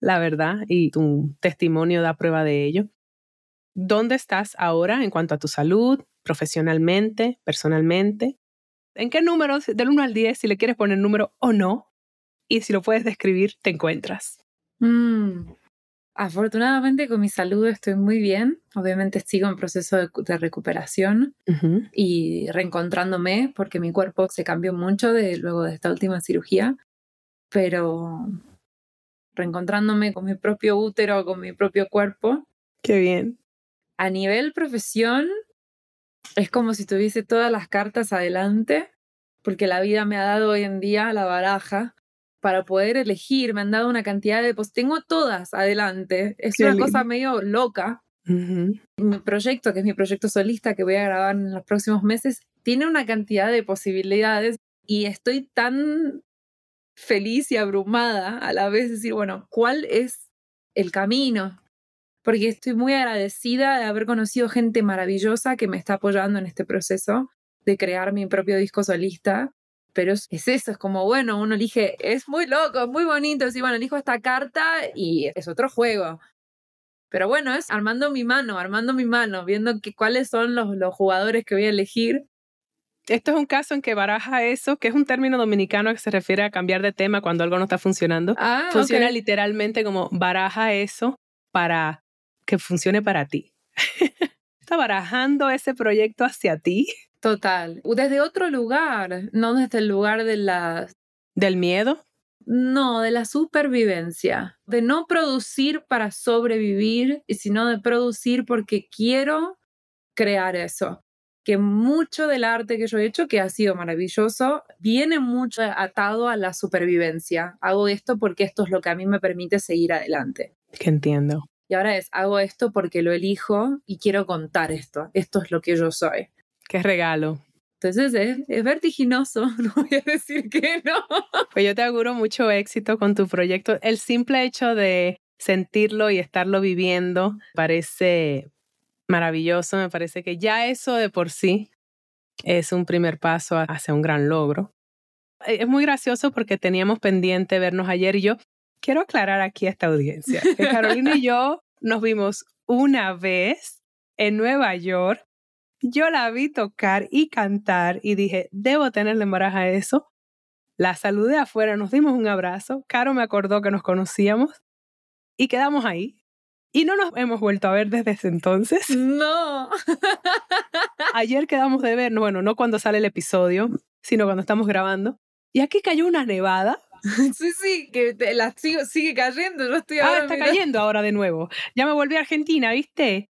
La verdad, y tu testimonio da prueba de ello. ¿Dónde estás ahora en cuanto a tu salud, profesionalmente, personalmente? ¿En qué números, del 1 al 10, si le quieres poner número o no? Y si lo puedes describir, te encuentras.
Mm, afortunadamente con mi salud estoy muy bien. Obviamente sigo en proceso de, recuperación y reencontrándome porque mi cuerpo se cambió mucho de, luego de esta última cirugía. Pero reencontrándome con mi propio útero, con mi propio cuerpo.
Qué bien
a nivel profesión, es como si tuviese todas las cartas adelante, porque la vida me ha dado hoy en día la baraja para poder elegir, me han dado una cantidad de, pues tengo todas adelante, es una cosa medio loca. Mi proyecto, que es mi proyecto solista que voy a grabar en los próximos meses, tiene una cantidad de posibilidades y estoy tan feliz y abrumada a la vez decir, bueno, ¿cuál es el camino? Porque estoy muy agradecida de haber conocido gente maravillosa que me está apoyando en este proceso de crear mi propio disco solista. Pero es, eso, es como, bueno, uno elige, es muy loco, es muy bonito, sí, bueno, elijo esta carta y es otro juego. Pero bueno, es armando mi mano, armando mi mano, viendo que, cuáles son los, los jugadores que voy a elegir.
Esto es un caso en que baraja eso, que es un término dominicano que se refiere a cambiar de tema cuando algo no está funcionando.
Ah,
Funciona literalmente como baraja eso para que funcione para ti. Está barajando ese proyecto hacia ti.
Total. Desde otro lugar, no desde el lugar de la...
¿Del miedo?
No, de la supervivencia. De no producir para sobrevivir, sino de producir porque quiero crear eso. Que mucho del arte que yo he hecho, que ha sido maravilloso, viene mucho atado a la supervivencia. Hago esto porque esto es lo que a mí me permite seguir adelante.
Que entiendo.
Y ahora es, hago esto porque lo elijo y quiero contar esto. Esto es lo que yo soy.
Qué regalo.
Entonces es, vertiginoso, no voy a decir que no.
Pues yo te auguro mucho éxito con tu proyecto. El simple hecho de sentirlo y estarlo viviendo parece maravilloso. Me parece que ya eso de por sí es un primer paso hacia un gran logro. Es muy gracioso porque teníamos pendiente vernos ayer y yo quiero aclarar aquí a esta audiencia que Carolina y yo nos vimos una vez en Nueva York Yo la vi tocar y cantar y dije, debo tenerle embaraja a eso. La saludé afuera, nos dimos un abrazo. Caro me acordó que nos conocíamos y quedamos ahí. Y no nos hemos vuelto a ver desde ese entonces.
No.
Ayer quedamos de ver, bueno, no cuando sale el episodio, sino cuando estamos grabando. Y aquí cayó una nevada.
Sí, sí, que la sigue cayendo. Yo estoy
ah, está cayendo ahora de nuevo. Ya me volví a Argentina, ¿viste?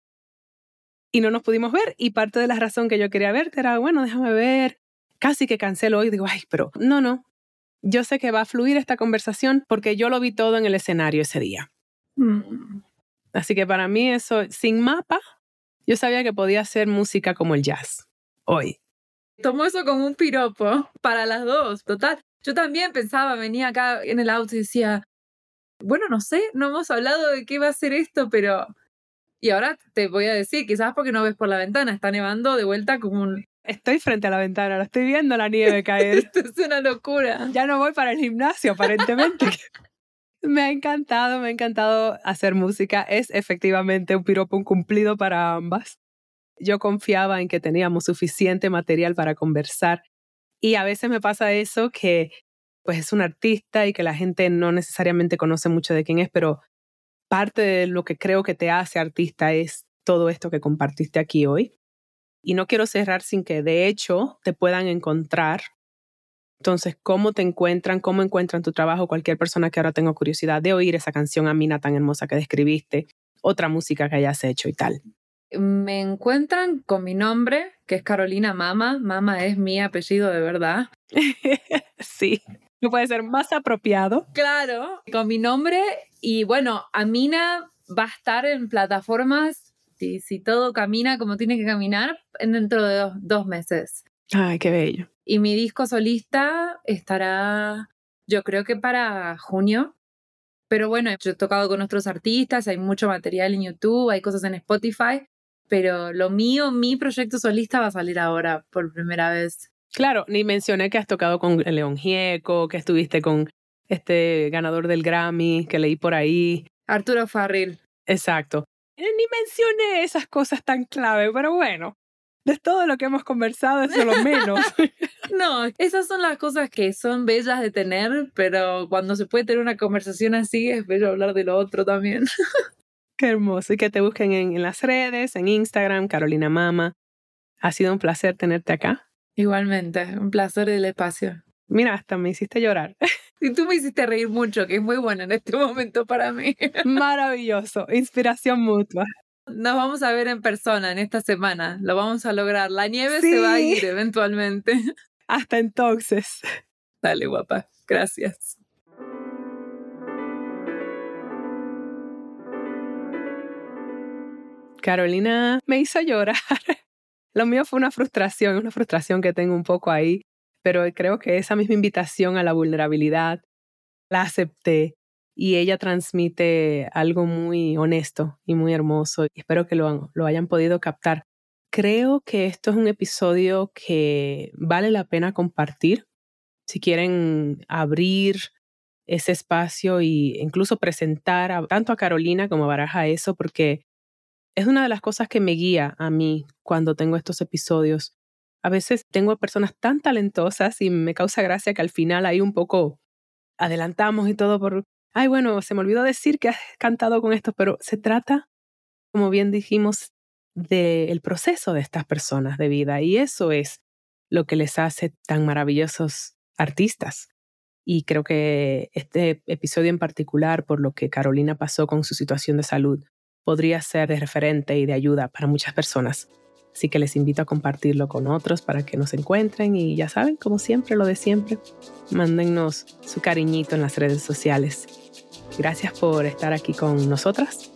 Y no nos pudimos ver. Y parte de la razón que yo quería verte era, bueno, déjame ver. Casi que cancelo hoy. Digo, ay, pero no, no. Yo sé que va a fluir esta conversación porque yo lo vi todo en el escenario ese día. Mm. Así que para mí eso, sin mapa, yo sabía que podía hacer música como el jazz, hoy.
Tomo eso como un piropo para las dos, total. Yo también pensaba, venía acá en el auto y decía, bueno, no sé, no hemos hablado de qué va a ser esto, pero... Y ahora te voy a decir, quizás porque no ves por la ventana, está nevando de vuelta como un...
Estoy frente a la ventana, lo estoy viendo la nieve caer.
Esto es una locura.
Ya no voy para el gimnasio, aparentemente. Me ha encantado, me ha encantado hacer música. Es efectivamente un piropo un cumplido para ambas. Yo confiaba en que teníamos suficiente material para conversar y a veces me pasa eso que pues es un artista y que la gente no necesariamente conoce mucho de quién es, pero parte de lo que creo que te hace artista es todo esto que compartiste aquí hoy. Y no quiero cerrar sin que de hecho te puedan encontrar entonces, ¿cómo te encuentran? ¿Cómo encuentran tu trabajo? Cualquier persona que ahora tenga curiosidad de oír esa canción a Mina tan hermosa que describiste, otra música que hayas hecho y tal.
Me encuentran con mi nombre, que es Carolina Mama. Mama es mi apellido de verdad.
sí, no puede ser más apropiado.
Claro, con mi nombre. Y bueno, Amina va a estar en plataformas, si, si todo camina como tiene que caminar, dentro de dos meses.
Ay, qué bello.
Y mi disco solista estará, yo creo que para junio. Pero bueno, yo he tocado con otros artistas, hay mucho material en YouTube, hay cosas en Spotify, pero lo mío, mi proyecto solista va a salir ahora por primera vez.
Claro, ni mencioné que has tocado con León Gieco, que estuviste con este ganador del Grammy, que leí por ahí.
Arturo Farril.
Exacto. Eh, ni mencioné esas cosas tan clave, pero bueno, de todo lo que hemos conversado, eso es lo menos.
no, esas son las cosas que son bellas de tener, pero cuando se puede tener una conversación así, es bello hablar de lo otro también.
Qué hermoso. Y que te busquen en, en las redes, en Instagram, Carolina Mama. Ha sido un placer tenerte acá.
Igualmente, un placer del espacio.
Mira, hasta me hiciste llorar.
Y tú me hiciste reír mucho, que es muy bueno en este momento para mí.
Maravilloso, inspiración mutua.
Nos vamos a ver en persona en esta semana. Lo vamos a lograr. La nieve se va a ir eventualmente.
Hasta entonces.
Dale, guapa. Gracias.
Carolina me hizo llorar. Lo mío fue una frustración, una frustración que tengo un poco ahí, pero creo que esa misma invitación a la vulnerabilidad la acepté y ella transmite algo muy honesto y muy hermoso. Espero que lo, lo hayan podido captar. Creo que esto es un episodio que vale la pena compartir. Si quieren abrir ese espacio e incluso presentar tanto a Carolina como a Baraja eso, porque es una de las cosas que me guía a mí cuando tengo estos episodios. A veces tengo personas tan talentosas y me causa gracia que al final hay un poco adelantamos y todo por ay, bueno, se me olvidó decir que has cantado con esto, pero se trata, como bien dijimos, del proceso de estas personas de vida y eso es lo que les hace tan maravillosos artistas. Y creo que este episodio en particular, por lo que Carolina pasó con su situación de salud, podría ser de referente y de ayuda para muchas personas. Así que les invito a compartirlo con otros para que nos encuentren y ya saben, como siempre, lo de siempre, mándennos su cariñito en las redes sociales. Gracias por estar aquí con nosotras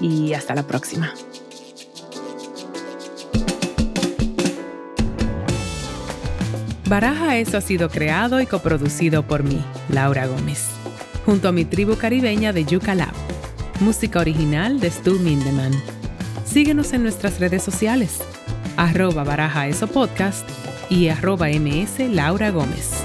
y hasta la próxima. Baraja Eso ha sido creado y coproducido por mí, Laura Gómez, junto a mi tribu caribeña de Yuca Lab. Música original de Stu Mindeman. Síguenos en nuestras redes sociales, arroba baraja eso podcast y arroba ms Laura Gómez.